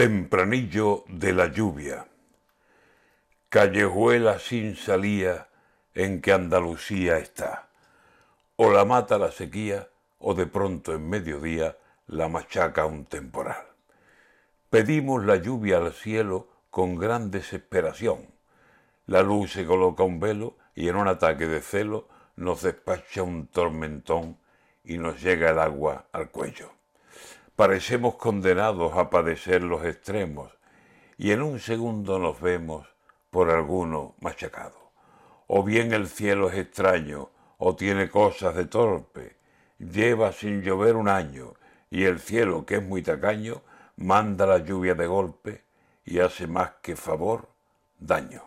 Tempranillo de la lluvia. Callejuela sin salía en que Andalucía está. O la mata la sequía o de pronto en mediodía la machaca un temporal. Pedimos la lluvia al cielo con gran desesperación. La luz se coloca un velo y en un ataque de celo nos despacha un tormentón y nos llega el agua al cuello. Parecemos condenados a padecer los extremos y en un segundo nos vemos por alguno machacado. O bien el cielo es extraño o tiene cosas de torpe, lleva sin llover un año y el cielo, que es muy tacaño, manda la lluvia de golpe y hace más que favor daño.